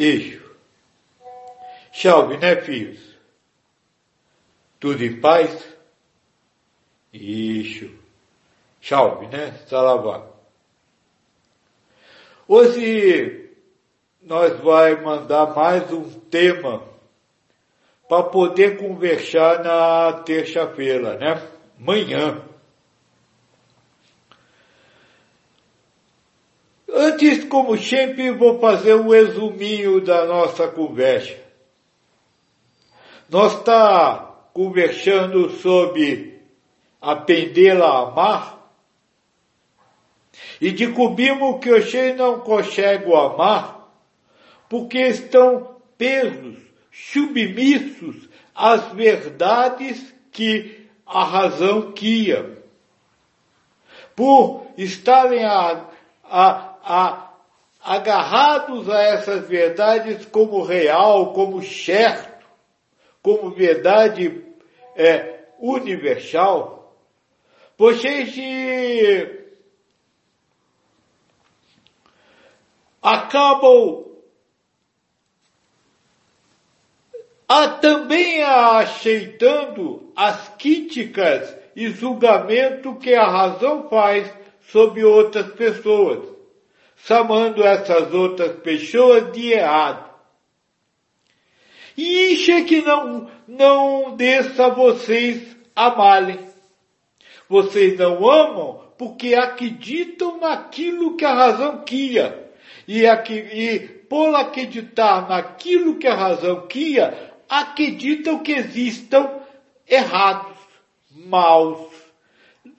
Eixo. Salve, né, filhos? Tudo em paz? Ixo. Salve, né? Salavá. Hoje nós vai mandar mais um tema para poder conversar na terça-feira, né? Manhã. Antes, como sempre, vou fazer um resuminho da nossa conversa. Nós está conversando sobre aprender a amar e descobrimos que os não conseguem amar porque estão presos, submissos às verdades que a razão guia. Por estarem a, a a, agarrados a essas verdades como real, como certo, como verdade é, universal, vocês acabam a, também aceitando as críticas e julgamento que a razão faz sobre outras pessoas chamando essas outras pessoas de errado. E isso é que não, não deixa vocês amarem. Vocês não amam porque acreditam naquilo que a razão queria. E, aqui, e por acreditar naquilo que a razão queria, acreditam que existam errados, maus,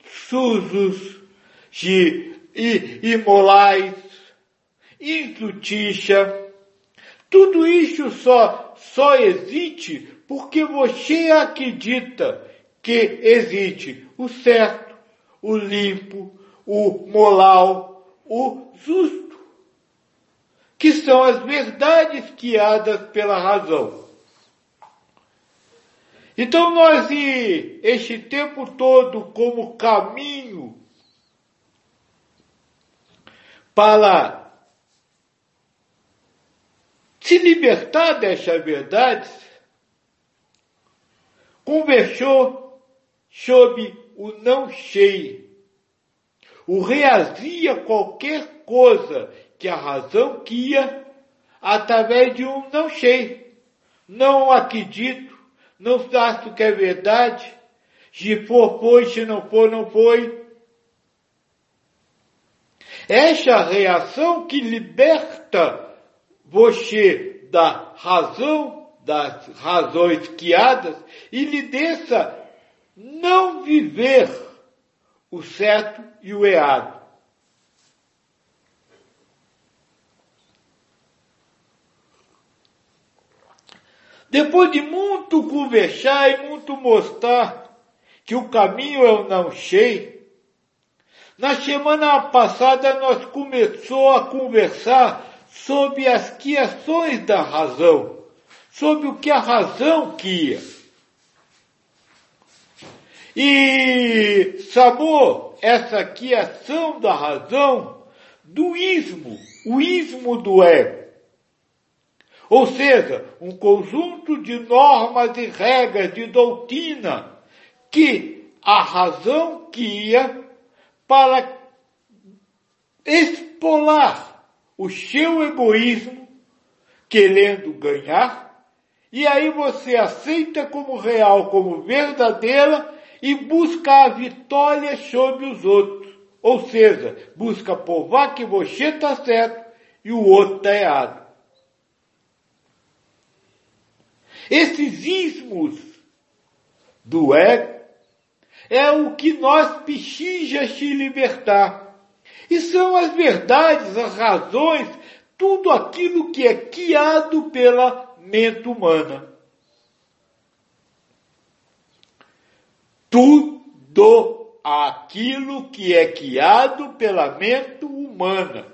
sujos, de, e, imorais, injustiça. Tudo isso só, só existe porque você acredita que existe o certo, o limpo, o moral, o justo, que são as verdades guiadas pela razão. Então nós, este tempo todo, como caminho para se libertar dessas verdades, conversou sobre o não cheio. O reazia qualquer coisa que a razão quia através de um não cheio. Não acredito, não acho que é verdade, se for, foi, se não for, não foi. Essa reação que liberta você da razão, das razões guiadas, e lhe deixa não viver o certo e o errado. Depois de muito conversar e muito mostrar que o caminho o não cheio, na semana passada nós começou a conversar sobre as criações da razão, sobre o que a razão cria. E chamou essa criação da razão do ismo, o ismo do ego. Ou seja, um conjunto de normas e regras de doutrina que a razão cria para expolar o seu egoísmo, querendo ganhar, e aí você aceita como real, como verdadeira e busca a vitória sobre os outros. Ou seja, busca provar que você está certo e o outro está errado. Esses ismos do ego é o que nós precisamos se libertar. E são as verdades, as razões, tudo aquilo que é criado pela mente humana. Tudo aquilo que é criado pela mente humana.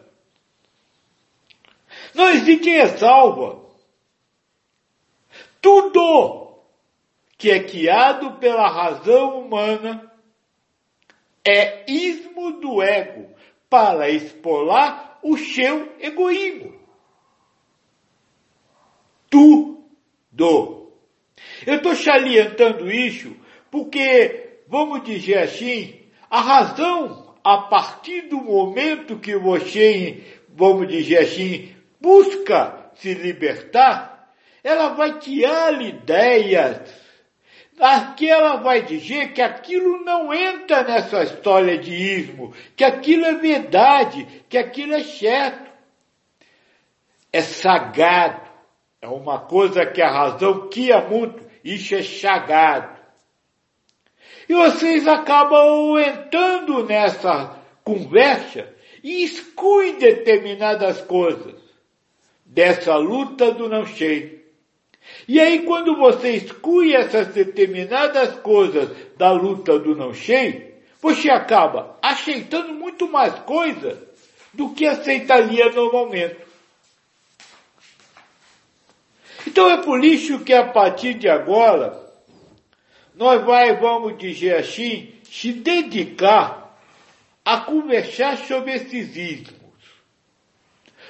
Não existe ressalva. Tudo que é criado pela razão humana é ismo do ego, para expolar o seu egoísmo. tudo. Eu estou salientando isso porque, vamos dizer assim, a razão, a partir do momento que você, vamos dizer assim, busca se libertar, ela vai tirar ideias Aqui ela vai dizer que aquilo não entra nessa história de ismo, que aquilo é verdade, que aquilo é certo. É sagrado. É uma coisa que a razão quia muito. Isso é sagrado. E vocês acabam entrando nessa conversa e excluem determinadas coisas dessa luta do não cheio. E aí, quando você exclui essas determinadas coisas da luta do não cheio, você acaba aceitando muito mais coisas do que aceitaria normalmente. Então é por isso que a partir de agora, nós vai, vamos dizer assim, se dedicar a conversar sobre esses ismos.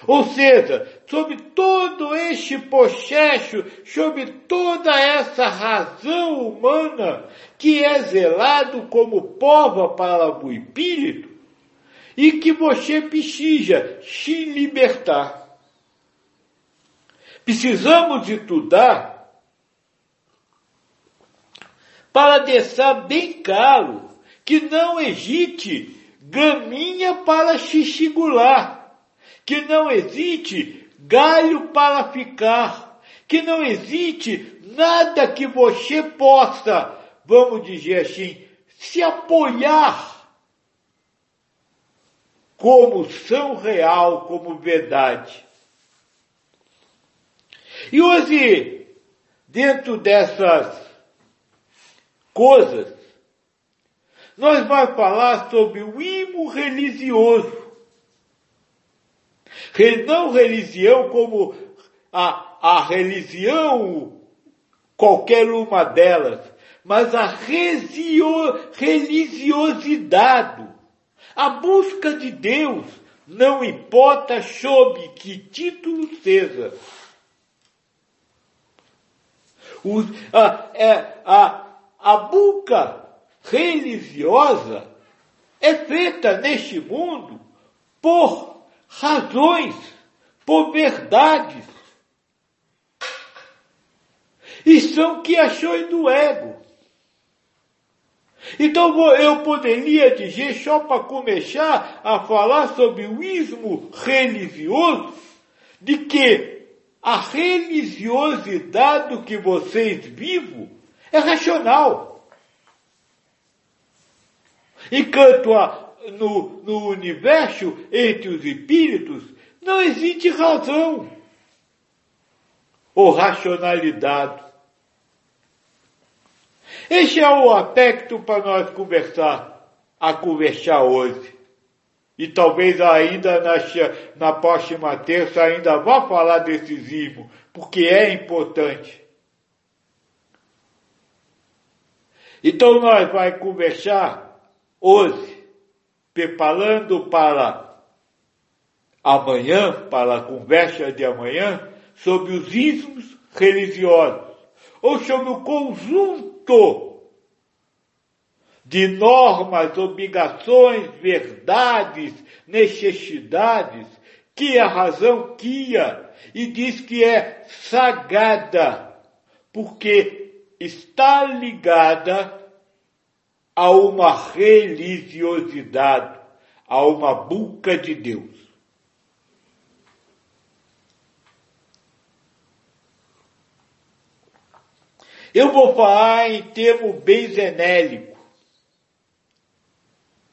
Ou seja, sobre todo este processo, sobre toda essa razão humana que é zelado como prova para o espírito e que você precisa se libertar. Precisamos estudar para deixar bem claro que não existe gaminha para se segurar que não existe galho para ficar, que não existe nada que você possa, vamos dizer assim, se apoiar como são real, como verdade. E hoje, dentro dessas coisas, nós vamos falar sobre o imo religioso não religião como a, a religião, qualquer uma delas, mas a religiosidade, a busca de Deus, não importa sob que título seja. a, é, a, a busca religiosa é feita neste mundo por razões, por verdades. E são que achou do ego. Então eu poderia dizer, só para começar a falar sobre o ismo religioso, de que a religiosidade que vocês vivem é racional. Enquanto a no, no universo, entre os espíritos, não existe razão ou racionalidade. Este é o aspecto para nós conversar, a conversar hoje. E talvez ainda na, na próxima terça ainda vá falar zimo, porque é importante. Então nós vamos conversar hoje preparando para amanhã, para a conversa de amanhã, sobre os ismos religiosos, ou sobre o conjunto de normas, obrigações, verdades, necessidades que a razão cria e diz que é sagrada, porque está ligada a uma religiosidade, a uma buca de Deus. Eu vou falar em termo bem zenélico.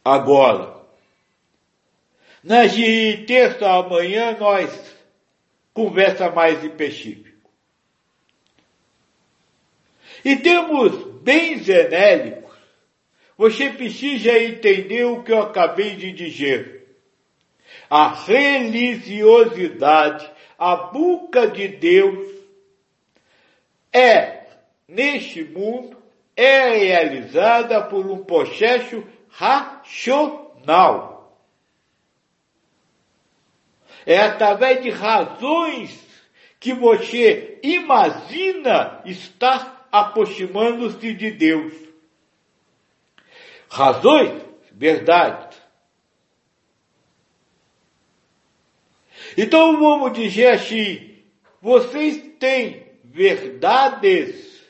Agora. Na de terça amanhã nós conversa mais específico. E temos bem zenélico você precisa entender o que eu acabei de dizer. A religiosidade, a boca de Deus, é, neste mundo, é realizada por um processo racional. É através de razões que você imagina estar aproximando-se de Deus. Razões, verdade. Então vamos dizer assim, vocês têm verdades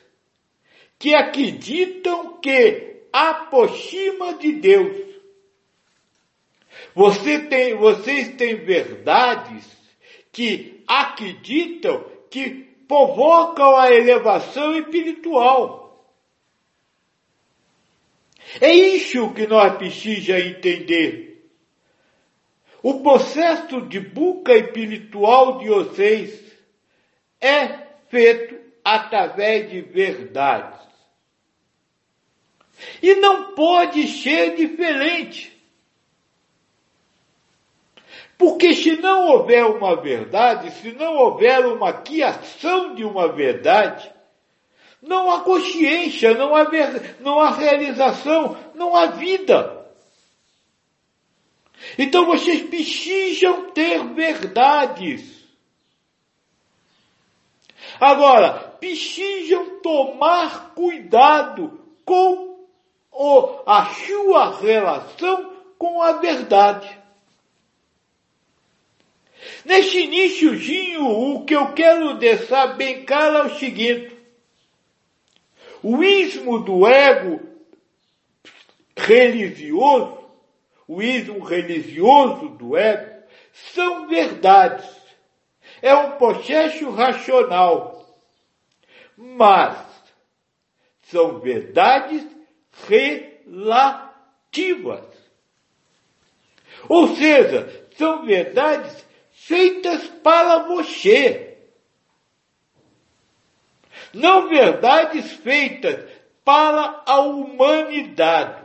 que acreditam que aproxima de Deus. Você tem, vocês têm verdades que acreditam que provocam a elevação espiritual. É isso que nós precisamos entender. O processo de busca espiritual de vocês é feito através de verdades. E não pode ser diferente. Porque se não houver uma verdade, se não houver uma criação de uma verdade, não há consciência, não há, ver, não há realização, não há vida. Então vocês precisam ter verdades. Agora, precisam tomar cuidado com o, a sua relação com a verdade. Neste iníciozinho, o que eu quero deixar bem claro é o seguinte. O ismo do ego religioso, o ismo religioso do ego, são verdades. É um processo racional. Mas são verdades relativas. Ou seja, são verdades feitas para você. Não verdades feitas para a humanidade.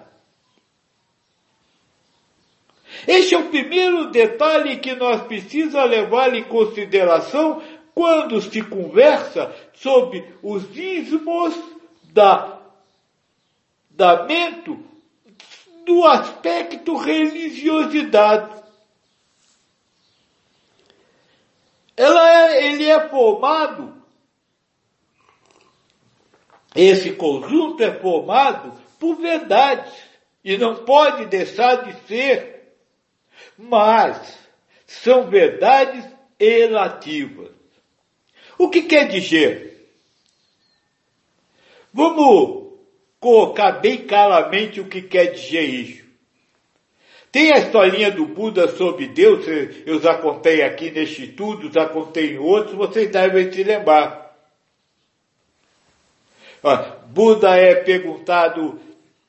Este é o primeiro detalhe que nós precisamos levar em consideração quando se conversa sobre os ismos da, da mente do aspecto religiosidade. Ela é, ele é formado, esse conjunto é formado por verdades e não pode deixar de ser, mas são verdades relativas. O que quer dizer? Vamos colocar bem claramente o que quer dizer isso. Tem a historinha do Buda sobre Deus, eu já contei aqui neste estudo, já contei em outros, vocês devem se lembrar. Buda é perguntado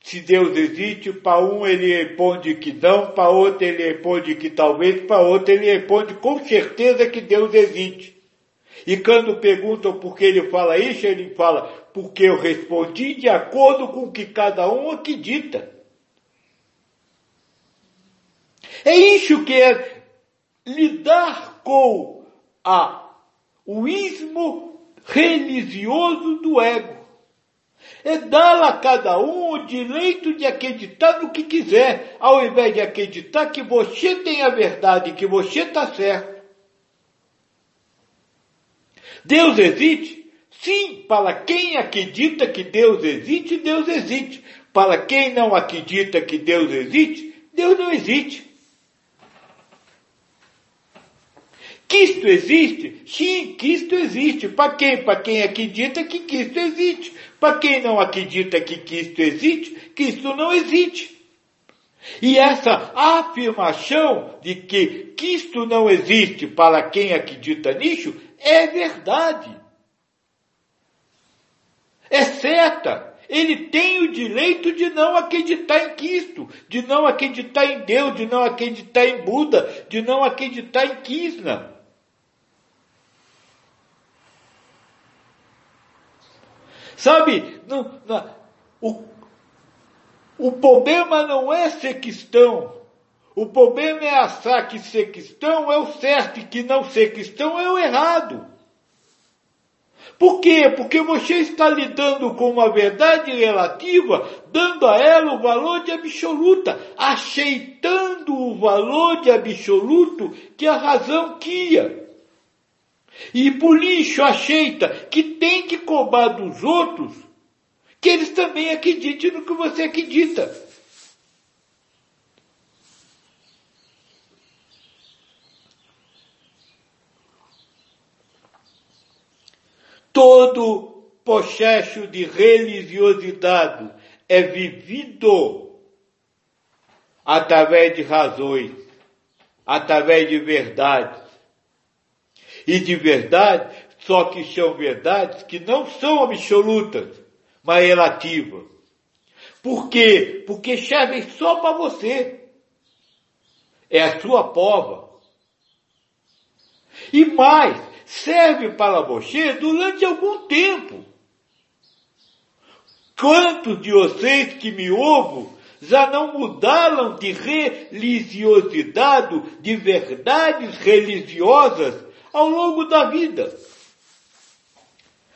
se Deus existe, para um ele responde que não, para outro ele responde que talvez, para outro ele responde com certeza que Deus existe. E quando perguntam por que ele fala isso, ele fala, porque eu respondi de acordo com o que cada um acredita. É isso que é lidar com a, o ismo religioso do ego. É dar a cada um o direito de acreditar no que quiser, ao invés de acreditar que você tem a verdade, que você está certo. Deus existe? Sim, para quem acredita que Deus existe, Deus existe. Para quem não acredita que Deus existe, Deus não existe. Cristo existe? Sim, Cristo existe. Para quem? Para quem acredita que Cristo existe. Para quem não acredita que Cristo existe, Cristo não existe. E essa afirmação de que Cristo não existe para quem acredita nisso é verdade. É certa. Ele tem o direito de não acreditar em Cristo, de não acreditar em Deus, de não acreditar em Buda, de não acreditar em Krishna. Sabe, o, o problema não é ser cristão. O problema é achar que ser cristão é o certo e que não ser cristão é o errado. Por quê? Porque você está lidando com uma verdade relativa, dando a ela o valor de absoluta, aceitando o valor de absoluto que a razão cria. E por lixo aceita que tem que cobrar dos outros que eles também acreditem no que você acredita. Todo processo de religiosidade é vivido através de razões, através de verdades. E de verdade, só que são verdades que não são absolutas, mas relativas. Por quê? Porque servem só para você. É a sua prova. E mais, serve para você durante algum tempo. Quantos de vocês que me ouvem já não mudaram de religiosidade, de verdades religiosas ao longo da vida?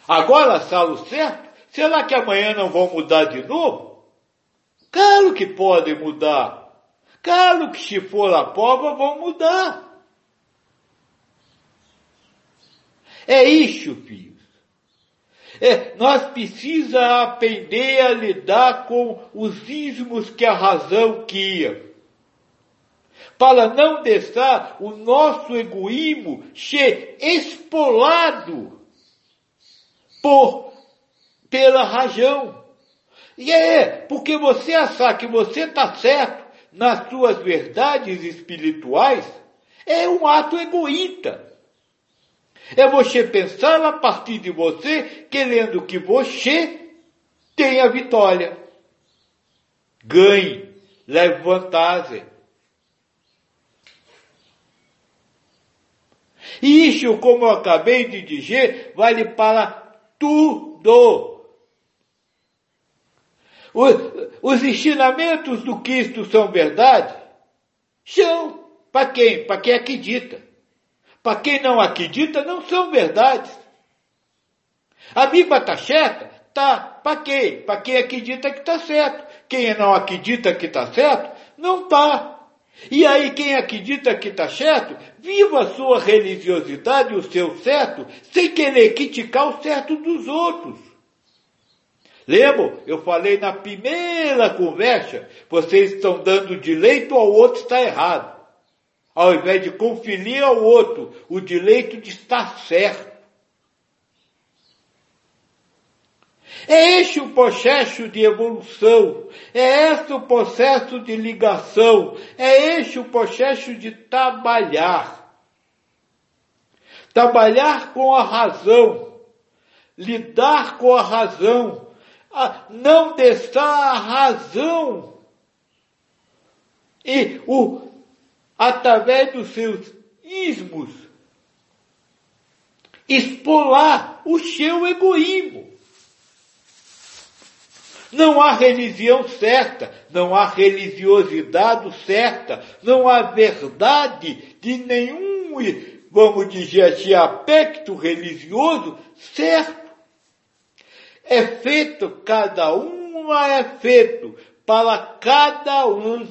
Agora, salo certo, será que amanhã não vão mudar de novo? Claro que podem mudar. Claro que se for a prova vão mudar. É isso, filhos. É, nós precisamos aprender a lidar com os ismos que a razão cria. Para não deixar o nosso egoísmo ser expolado por, pela razão. E é porque você achar que você está certo nas suas verdades espirituais é um ato egoísta. É você pensar a partir de você, querendo que você tenha vitória. Ganhe, leve vantagem. E isso, como eu acabei de dizer, vale para tudo. Os ensinamentos do Cristo são verdade? São. Para quem? Para quem acredita. Para quem não acredita, não são verdades. A Bíblia está certa? Tá. Para quê? Para quem acredita que está certo. Quem não acredita que está certo, não está. E aí quem acredita que está certo, viva a sua religiosidade, o seu certo, sem querer criticar o certo dos outros. Lembra? Eu falei na primeira conversa, vocês estão dando direito ao outro está errado ao invés de conferir ao outro o direito de estar certo. É este o processo de evolução, é este o processo de ligação, é este o processo de trabalhar. Trabalhar com a razão, lidar com a razão, não deixar a razão e o através dos seus ismos, expolar o seu egoísmo. Não há religião certa, não há religiosidade certa, não há verdade de nenhum, vamos dizer assim, aspecto religioso certo. É feito, cada uma é feito para cada um.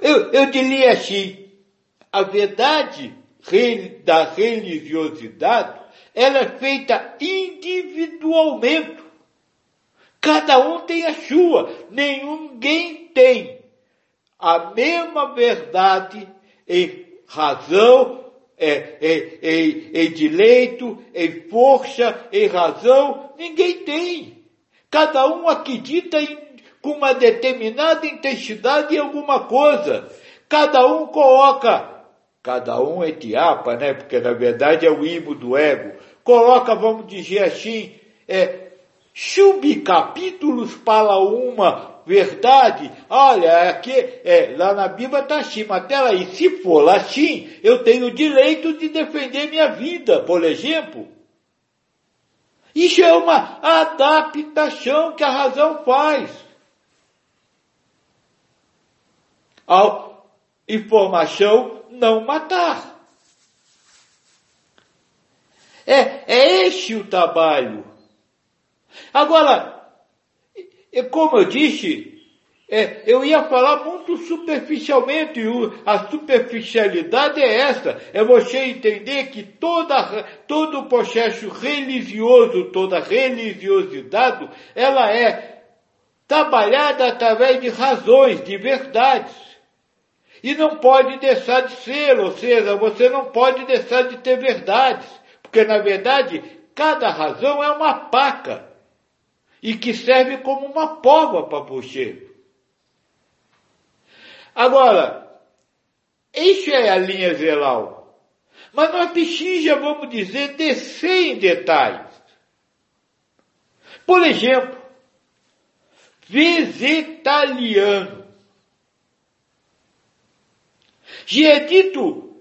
Eu, eu diria assim, a verdade da religiosidade, ela é feita individualmente. Cada um tem a sua, ninguém tem a mesma verdade em razão, em, em, em direito, em força, em razão, ninguém tem. Cada um acredita em com uma determinada intensidade em alguma coisa. Cada um coloca, cada um é tiapa, né? Porque na verdade é o imo do ego. Coloca, vamos dizer assim, é, subcapítulos para uma verdade. Olha, aqui, é, lá na Bíblia está assim, mas aí, se for assim, eu tenho o direito de defender minha vida, por exemplo. Isso é uma adaptação que a razão faz. ao informação não matar. É, é este o trabalho. Agora, como eu disse, é, eu ia falar muito superficialmente, a superficialidade é essa, é você entender que toda, todo o processo religioso, toda religiosidade, ela é trabalhada através de razões, de verdades. E não pode deixar de ser, ou seja, você não pode deixar de ter verdades, porque na verdade cada razão é uma paca e que serve como uma pova para você. Agora, isso é a linha geral. Mas nós precisamos, vamos dizer, descer em detalhes. Por exemplo, vegetariano. Já é dito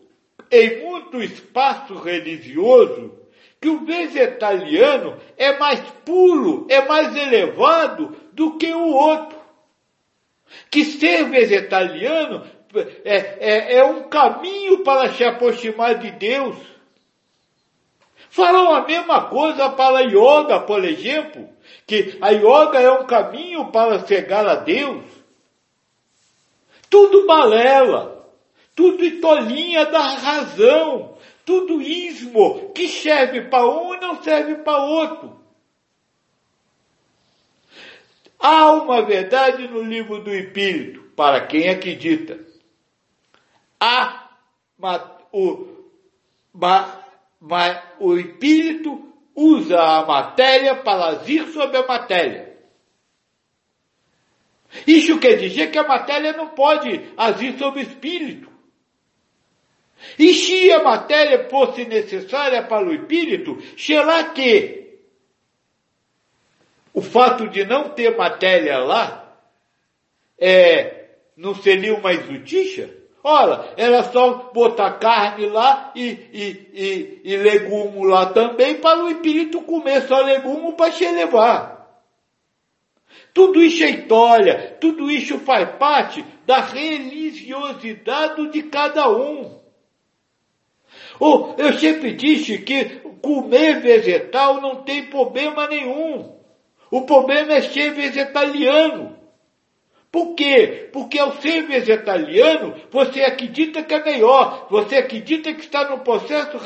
em muito espaço religioso que o vegetariano é mais puro, é mais elevado do que o outro que ser vegetariano é, é, é um caminho para se aproximar de Deus. Falam a mesma coisa para a yoga, por exemplo, que a yoga é um caminho para chegar a Deus. Tudo balela, tudo tolinha da razão, tudo ismo, que serve para um e não serve para outro. Há uma verdade no livro do Espírito, para quem acredita. Há o, o Espírito usa a matéria para agir sobre a matéria. Isso quer dizer que a matéria não pode agir sobre o espírito. E se a matéria fosse necessária para o espírito, será que o fato de não ter matéria lá é, não seria uma exutícia? Ora, era só botar carne lá e, e, e, e legumo lá também para o espírito comer só legumo para se elevar. Tudo isso é história, tudo isso faz parte da religiosidade de cada um. Oh, eu sempre disse que comer vegetal não tem problema nenhum. O problema é ser vegetariano. Por quê? Porque ao ser vegetariano, você acredita que é melhor, você acredita que está no processo,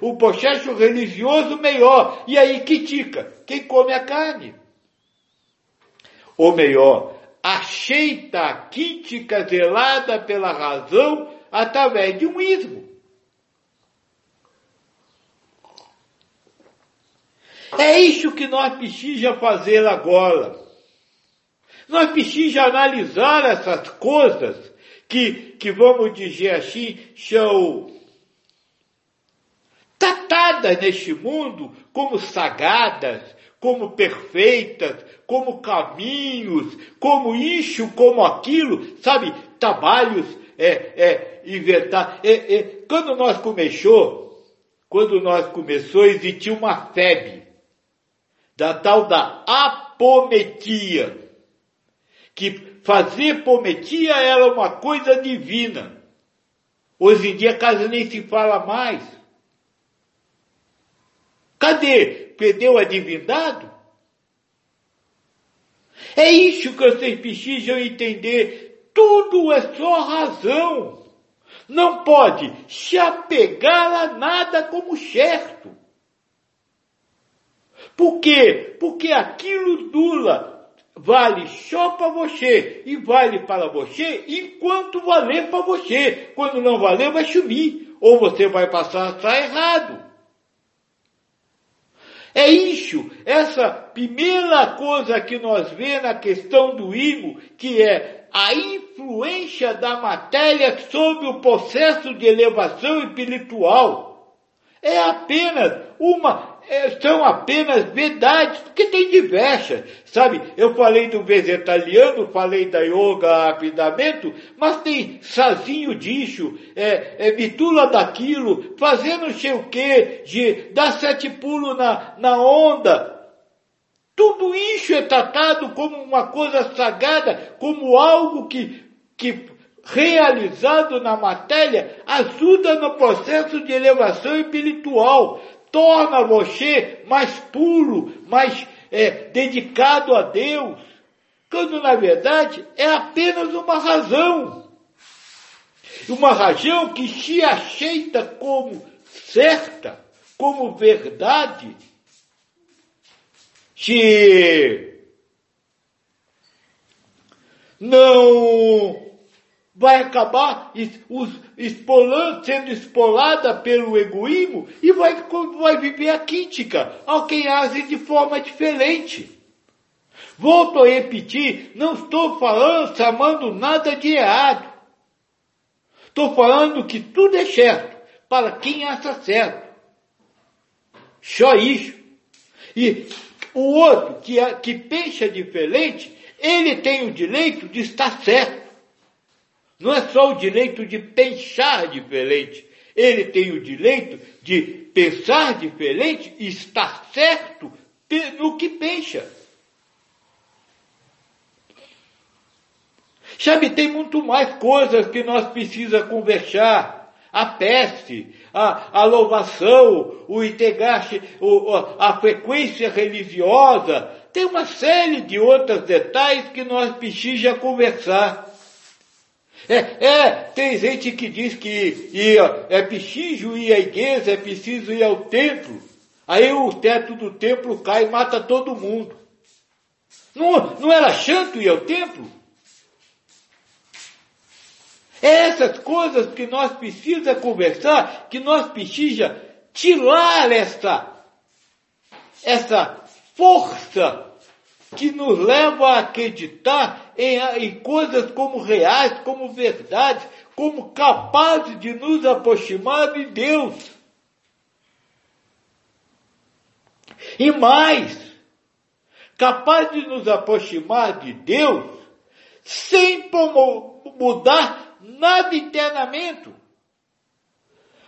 o processo religioso melhor, e aí critica quem come a carne. Ou melhor, aceita a crítica zelada pela razão através de um ismo. É isso que nós precisamos fazer agora. Nós precisamos analisar essas coisas que, que vamos dizer assim, são tratadas neste mundo como sagradas, como perfeitas, como caminhos, como isso, como aquilo, sabe? Trabalhos é, é, inventar. É, é, quando nós começou, quando nós começou, existia uma febre da tal da apometia, que fazer pometia era uma coisa divina. Hoje em dia quase nem se fala mais. Cadê? Perdeu a divindade? É isso que vocês precisam entender. Tudo é só razão. Não pode se apegar a nada como certo. Por quê? Porque aquilo dura, vale só para você e vale para você enquanto valer para você. Quando não valer, vai sumir. Ou você vai passar a errado. É isso, essa primeira coisa que nós vemos na questão do imo, que é a influência da matéria sobre o processo de elevação espiritual. É apenas uma são apenas verdades, porque tem diversas, sabe? Eu falei do vegetariano, falei da yoga rapidamente, mas tem sazinho disso, é, é mitula daquilo, fazendo sei o quê, de dar sete pulos na, na onda. Tudo isso é tratado como uma coisa sagrada, como algo que, que realizado na matéria ajuda no processo de elevação espiritual torna você mais puro, mais é, dedicado a Deus. quando na verdade é apenas uma razão. Uma razão que se aceita como certa, como verdade, se não vai acabar espolando, sendo espolada pelo egoísmo e vai, vai viver a crítica ao quem age de forma diferente. Volto a repetir, não estou falando, chamando nada de errado. Estou falando que tudo é certo para quem acha certo. Só isso. E o outro que, que pensa diferente, ele tem o direito de estar certo. Não é só o direito de pensar diferente. Ele tem o direito de pensar diferente e estar certo no que pensa. Sabe, tem muito mais coisas que nós precisamos conversar. A peste, a, a louvação, o integraste, a frequência religiosa. Tem uma série de outros detalhes que nós precisamos conversar. É, é, tem gente que diz que ia, é preciso ir à igreja, é preciso ir ao templo. Aí o teto do templo cai e mata todo mundo. Não, não era chato ir ao templo? É essas coisas que nós precisamos conversar, que nós precisamos tirar essa, essa força que nos leva a acreditar em, em coisas como reais, como verdades, como capazes de nos aproximar de Deus. E mais, capaz de nos aproximar de Deus sem mudar nada internamente.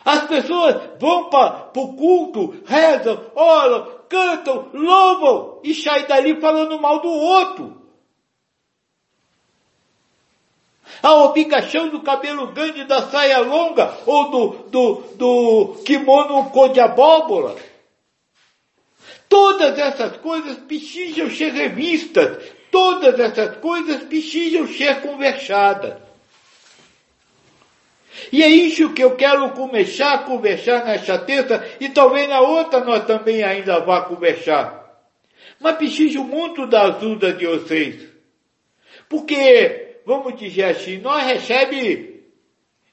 As pessoas vão para o culto, rezam, oram, cantam, louvam e saem dali falando mal do outro. A obrigação do cabelo grande da saia longa ou do, do, do kimono cor de abóbora. Todas essas coisas precisam ser revistas. Todas essas coisas precisam ser conversadas. E é isso que eu quero começar a conversar nesta terça e talvez na outra nós também ainda vá conversar. Mas preciso muito da ajuda de vocês. Porque, vamos dizer assim, nós recebemos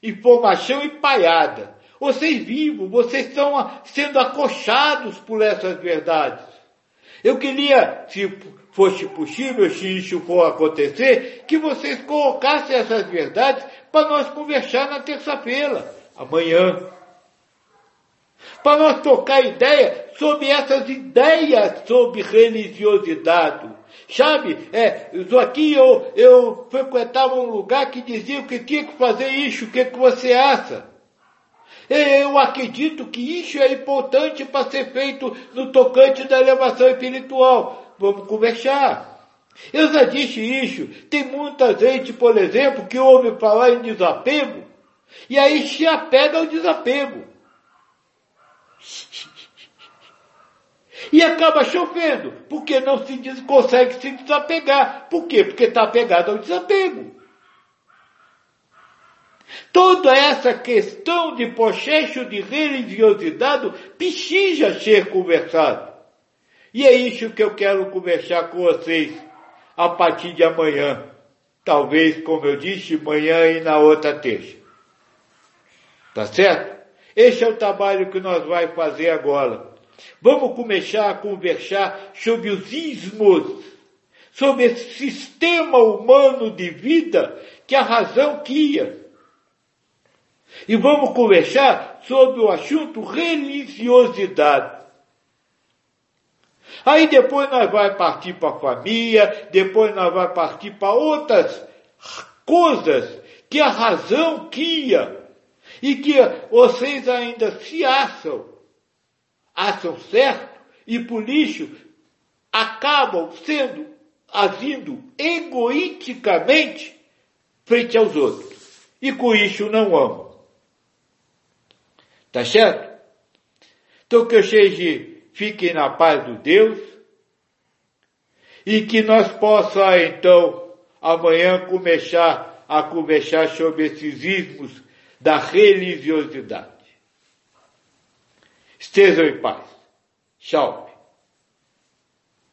informação empaiada. Vocês vivos, vocês estão sendo acochados por essas verdades. Eu queria, se fosse possível, se isso for acontecer, que vocês colocassem essas verdades para nós conversar na terça-feira, amanhã. Para nós tocar ideia sobre essas ideias sobre religiosidade. Sabe, é, aqui eu, eu frequentava um lugar que dizia que tinha que fazer isso, o que, que você acha? Eu acredito que isso é importante para ser feito no tocante da elevação espiritual. Vamos conversar. Eu já disse isso. Tem muita gente, por exemplo, que ouve falar em desapego e aí se apega ao desapego. E acaba chovendo, porque não se consegue se desapegar. Por quê? Porque está apegado ao desapego. Toda essa questão de processo de religiosidade precisa ser conversado. E é isso que eu quero conversar com vocês a partir de amanhã. Talvez, como eu disse, amanhã e na outra terça. Tá certo? Esse é o trabalho que nós vamos fazer agora. Vamos começar a conversar sobre os ismos, sobre esse sistema humano de vida que a razão cria. E vamos conversar sobre o assunto religiosidade. Aí depois nós vai partir para a família, depois nós vai partir para outras coisas que a razão cria e que vocês ainda se acham, acham certo e por isso acabam sendo agindo egoisticamente frente aos outros. E com isso não amam. Tá certo? Então que eu seja fiquem na paz do Deus e que nós possa então amanhã começar a conversar sobre esses ismos da religiosidade. Estejam em paz. Tchau.